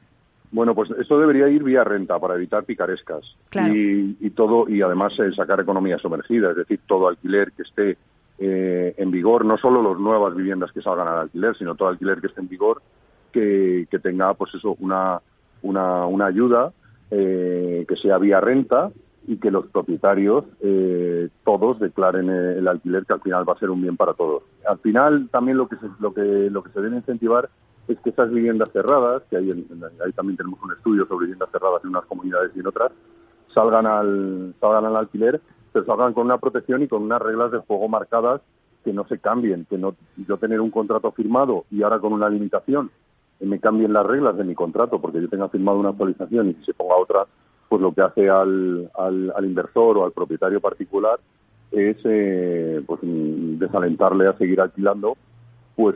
Bueno, pues esto debería ir vía renta para evitar picarescas. Y, y, todo y además sacar economía sumergida, es decir, todo alquiler que esté eh, en vigor, no solo las nuevas viviendas que salgan al alquiler, sino todo alquiler que esté en vigor, que, tenga pues eso una, una, una ayuda eh, que sea vía renta y que los propietarios eh, todos declaren el alquiler que al final va a ser un bien para todos. Al final también lo que se, lo que lo que se debe incentivar es que esas viviendas cerradas, que ahí, ahí también tenemos un estudio sobre viviendas cerradas en unas comunidades y en otras, salgan al salgan al alquiler se salgan con una protección y con unas reglas de juego marcadas que no se cambien, que no yo tener un contrato firmado y ahora con una limitación me cambien las reglas de mi contrato porque yo tenga firmado una actualización y si se ponga otra, pues lo que hace al, al, inversor o al propietario particular es eh, pues desalentarle a seguir alquilando pues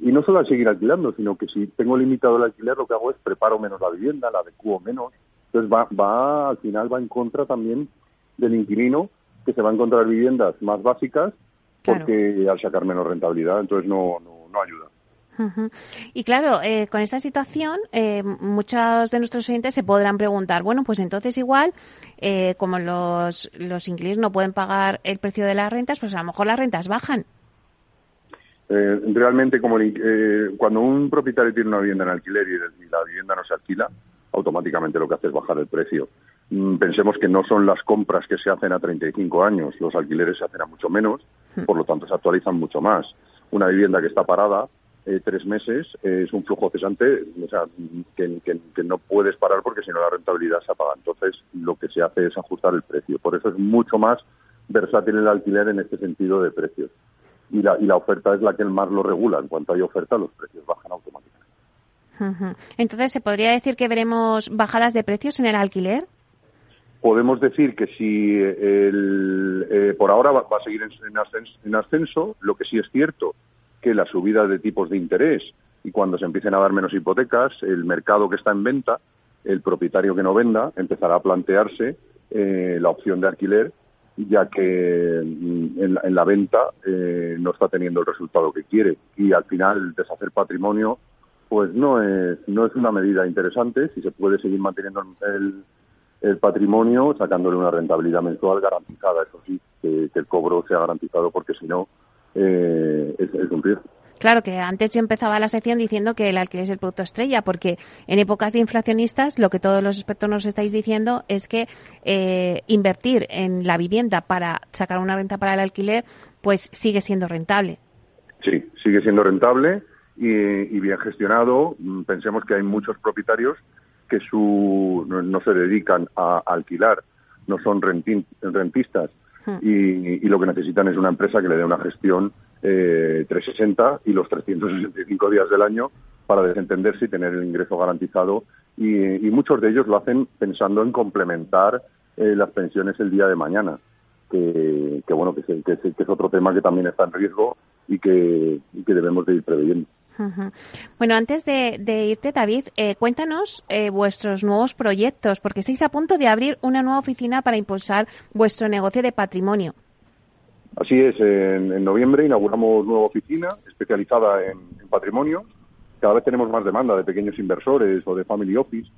y no solo a seguir alquilando sino que si tengo limitado el alquiler lo que hago es preparo menos la vivienda la adecuo menos. Entonces va va al final va en contra también del inquilino que se va a encontrar viviendas más básicas porque al sacar menos rentabilidad, entonces no, no, ayuda. Y claro, eh, con esta situación, eh, muchos de nuestros oyentes se podrán preguntar, bueno, pues entonces igual, eh, como los, los inquilinos no pueden pagar el precio de las rentas, pues a lo mejor las rentas bajan. realmente, como cuando un propietario tiene una vivienda en alquiler y la vivienda no se alquila, automáticamente lo que hace es bajar el precio. Mm, pensemos que no son las compras que se hacen a 35 años, los alquileres se hacen a mucho menos, hmm. por lo tanto se actualizan mucho más. Una vivienda que está parada eh, tres meses es un flujo cesante o sea, que, no puedes parar porque si no la rentabilidad se apaga. Entonces lo que se hace es ajustar el precio. Por eso es mucho más versátil el alquiler en este sentido de precios. Y la, y la oferta es la que más lo regula. En cuanto hay oferta, los precios bajan automáticamente. Entonces, ¿se podría decir que veremos bajadas de precios en el alquiler? Podemos decir que si el, eh, por ahora va, a seguir en, ascenso, lo que sí es cierto que la subida de tipos de interés y cuando se empiecen a dar menos hipotecas, el mercado que está en venta, el propietario que no venda, empezará a plantearse eh, la opción de alquiler, ya que mm, en, la venta eh, no está teniendo el resultado que quiere. Y al final deshacer patrimonio pues no es no es una medida interesante. Si se puede seguir manteniendo el, el patrimonio sacándole una rentabilidad mensual garantizada. Eso sí, que, el cobro sea garantizado porque si no eh, es, un riesgo. Claro que antes yo empezaba la sección diciendo que el alquiler es el producto estrella, porque en épocas de inflacionistas lo que todos los expertos nos estáis diciendo es que eh, invertir en la vivienda para sacar una renta para el alquiler, pues sigue siendo rentable. Sí, sigue siendo rentable y, y bien gestionado. Mm, pensemos que hay muchos propietarios que su, no, se dedican a, alquilar, no son rentistas hmm. y, lo que necesitan es una empresa que le dé una gestión eh, 360 y los 365 días del año para desentenderse y tener el ingreso garantizado y, muchos de ellos lo hacen pensando en complementar eh, las pensiones el día de mañana que, bueno que, que, es otro tema que también está en riesgo y que, y que debemos de ir preveyendo. Bueno, antes de, irte, David, eh, cuéntanos eh, vuestros nuevos proyectos, porque estáis a punto de abrir una nueva oficina para impulsar vuestro negocio de patrimonio. Así es, en, noviembre inauguramos nueva oficina especializada en, patrimonio. Cada vez tenemos más demanda de pequeños inversores o de family office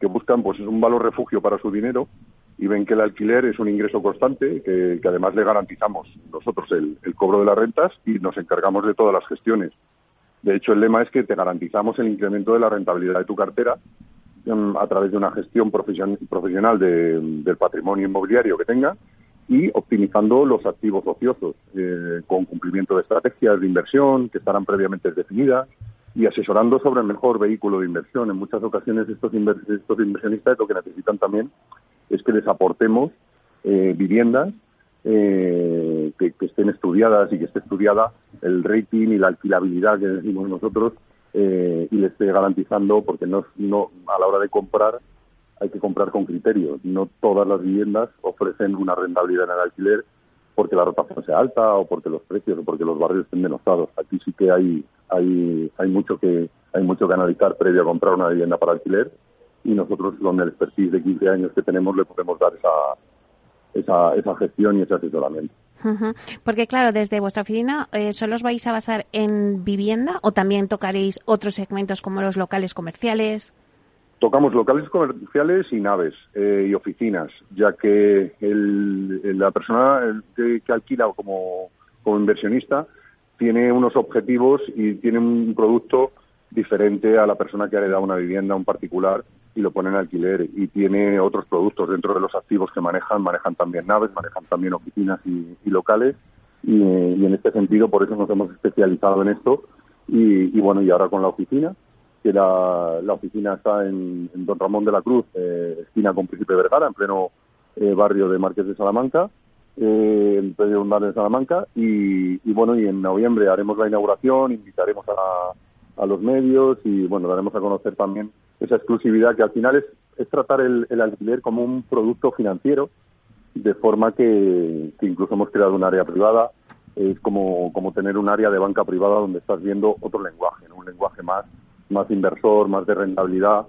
que buscan pues un valor refugio para su dinero y ven que el alquiler es un ingreso constante, que, además le garantizamos nosotros el, cobro de las rentas y nos encargamos de todas las gestiones. De hecho, el lema es que te garantizamos el incremento de la rentabilidad de tu cartera em, a través de una gestión profesional del patrimonio inmobiliario que tenga y optimizando los activos ociosos eh, con cumplimiento de estrategias de inversión que estarán previamente definidas y asesorando sobre el mejor vehículo de inversión. En muchas ocasiones estos, estos inversionistas lo que necesitan también es que les aportemos eh, viviendas eh, que, estén estudiadas y que esté estudiada el rating y la alquilabilidad que decimos nosotros y les esté garantizando porque no, no a la hora de comprar hay que comprar con criterio. No todas las viviendas ofrecen una rentabilidad en el alquiler porque la rotación sea alta o porque los precios o porque los barrios estén denostados. Aquí sí que hay, hay, hay mucho que hay mucho que analizar previo a comprar una vivienda para alquiler y nosotros con el expertise de 15 años que tenemos le podemos dar esa, esa, esa gestión y ese asesoramiento. Porque claro, desde vuestra oficina eh, solo os vais a basar en vivienda o también tocaréis otros segmentos como los locales comerciales. Tocamos locales comerciales y naves eh, y oficinas, ya que la persona que, alquila como, inversionista tiene unos objetivos y tiene un producto diferente a la persona que ha heredado una vivienda, un particular, y lo pone en alquiler. Y tiene otros productos dentro de los activos que manejan, manejan también naves, manejan también oficinas y, locales. Y, en este sentido, por eso nos hemos especializado en esto. y bueno, y ahora con la oficina, que la, oficina está en, Don Ramón de la Cruz, eh, esquina con Príncipe Vergara, en pleno eh, barrio de Márquez de Salamanca, eh, en pleno barrio de Salamanca, y, bueno, y en noviembre haremos la inauguración, invitaremos a, a, los medios y bueno, daremos a conocer también esa exclusividad que al final es, tratar el, alquiler como un producto financiero, de forma que, que incluso hemos creado un área privada, es como, como tener un área de banca privada donde estás viendo otro lenguaje, un lenguaje más más inversor, más de rentabilidad,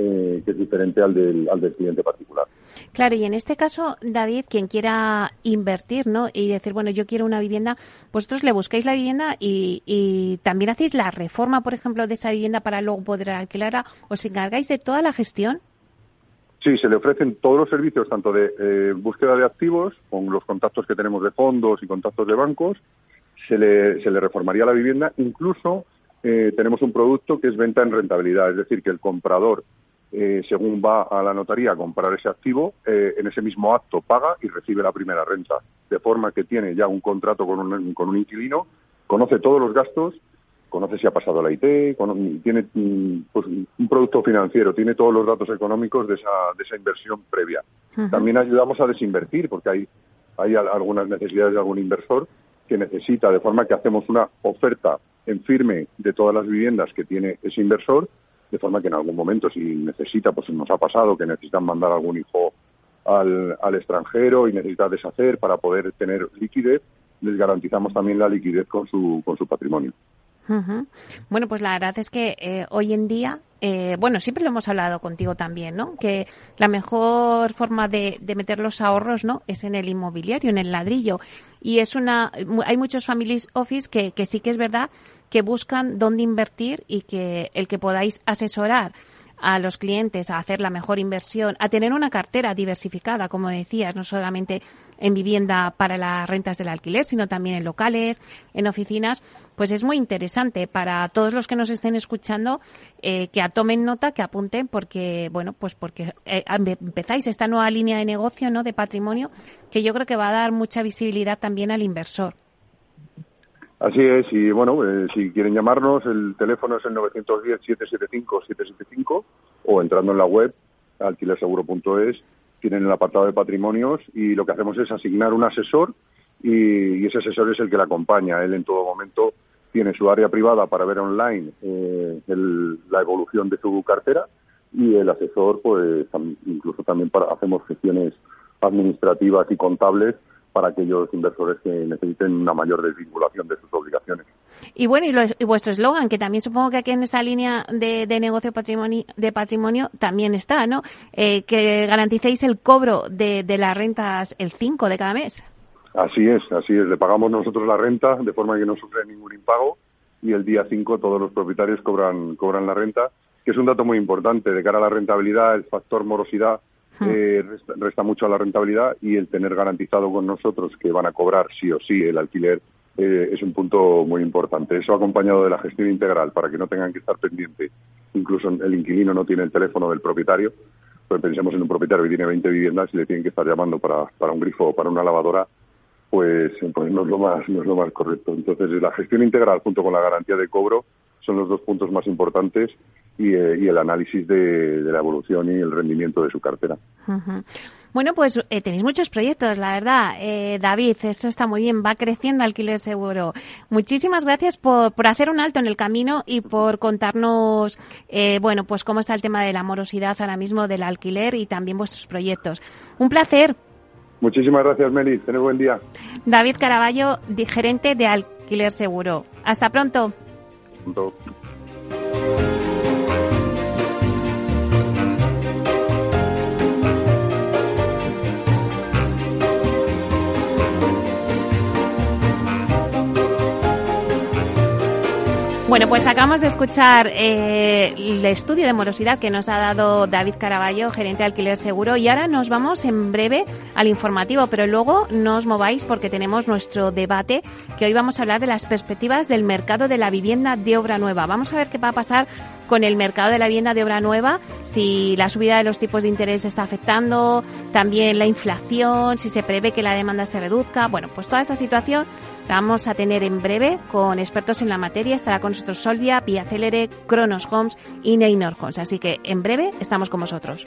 eh, que es diferente al del, al del cliente particular. Claro, y en este caso, David, quien quiera invertir, ¿no? Y decir, bueno, yo quiero una vivienda, vosotros le buscáis la vivienda y, y también hacéis la reforma, por ejemplo, de esa vivienda para luego poder alquilarla. ¿Os encargáis de toda la gestión? Sí, se le ofrecen todos los servicios, tanto de eh, búsqueda de activos, con los contactos que tenemos de fondos y contactos de bancos, se le, se le reformaría la vivienda, incluso eh, tenemos un producto que es venta en rentabilidad, es decir, que el comprador, eh, según va a la notaría a comprar ese activo, eh, en ese mismo acto paga y recibe la primera renta, de forma que tiene ya un contrato con un, con un inquilino, conoce todos los gastos, conoce si ha pasado la IT, tiene mm, pues, un producto financiero, tiene todos los datos económicos de esa, de esa inversión previa. También ayudamos a desinvertir, porque hay, hay algunas necesidades de algún inversor que necesita, de forma que hacemos una oferta en firme de todas las viviendas que tiene ese inversor, de forma que en algún momento, si necesita, pues nos ha pasado que necesitan mandar algún hijo al, al extranjero y necesita deshacer para poder tener liquidez, les garantizamos también la liquidez con su, con su patrimonio. Bueno, pues la verdad es que eh, hoy en día, eh, bueno, siempre lo hemos hablado contigo también, ¿no? Que la mejor forma de, de, meter los ahorros, ¿no? Es en el inmobiliario, en el ladrillo. Y es una, hay muchos families office que, que sí que es verdad que buscan dónde invertir y que el que podáis asesorar a los clientes a hacer la mejor inversión, a tener una cartera diversificada, como decías, no solamente en vivienda para las rentas del alquiler, sino también en locales, en oficinas, pues es muy interesante para todos los que nos estén escuchando eh, que tomen nota, que apunten, porque bueno, pues porque eh, empezáis esta nueva línea de negocio, ¿no? De patrimonio, que yo creo que va a dar mucha visibilidad también al inversor. Así es, y bueno, eh, si quieren llamarnos, el teléfono es el 910-775-775 o entrando en la web, alquilerseguro.es, tienen el apartado de patrimonios y lo que hacemos es asignar un asesor y, ese asesor es el que le acompaña. Él en todo momento tiene su área privada para ver online eh, la evolución de su cartera y el asesor, pues incluso también para, hacemos gestiones administrativas y contables para aquellos inversores que necesiten una mayor desvinculación de sus obligaciones. Y bueno, y, vuestro eslogan, que también supongo que aquí en esta línea de, negocio patrimonio, de patrimonio también está, ¿no? Eh, que garanticéis el cobro de, las rentas el 5 de cada mes. Así es, así es. Le pagamos nosotros la renta de forma que no sufre ningún impago y el día 5 todos los propietarios cobran, cobran la renta, que es un dato muy importante. De cara a la rentabilidad, el factor morosidad. Eh, resta, mucho a la rentabilidad y el tener garantizado con nosotros que van a cobrar sí o sí el alquiler eh, es un punto muy importante. Eso acompañado de la gestión integral para que no tengan que estar pendiente. Incluso el inquilino no tiene el teléfono del propietario. Pues pensemos en un propietario que tiene 20 viviendas y le tienen que estar llamando para, para un grifo o para una lavadora pues, pues no es lo más no es lo más correcto. Entonces, la gestión integral junto con la garantía de cobro son los dos puntos más importantes y, eh, el análisis de, la evolución y el rendimiento de su cartera. Bueno, pues eh, tenéis muchos proyectos, la verdad. Eh, David, eso está muy bien, va creciendo Alquiler Seguro. Muchísimas gracias por, por hacer un alto en el camino y por contarnos, bueno, pues cómo está el tema de la morosidad ahora mismo del alquiler y también vuestros proyectos. Un placer. Muchísimas gracias, Meli. Tened buen día. David Caraballo, gerente de Alquiler Seguro. Hasta pronto. Pronto. Bueno, pues acabamos de escuchar eh, el estudio de morosidad que nos ha dado David Caraballo, gerente de alquiler seguro, y ahora nos vamos en breve al informativo, pero luego no os mováis porque tenemos nuestro debate, que hoy vamos a hablar de las perspectivas del mercado de la vivienda de obra nueva. Vamos a ver qué va a pasar con el mercado de la vivienda de obra nueva, si la subida de los tipos de interés está afectando, también la inflación, si se prevé que la demanda se reduzca. Bueno, pues toda esta situación vamos a tener en breve con expertos en la materia. Estará con Solvia, Vía Celere, Cronos Homes y Neynor Homes. Así que en breve estamos con vosotros.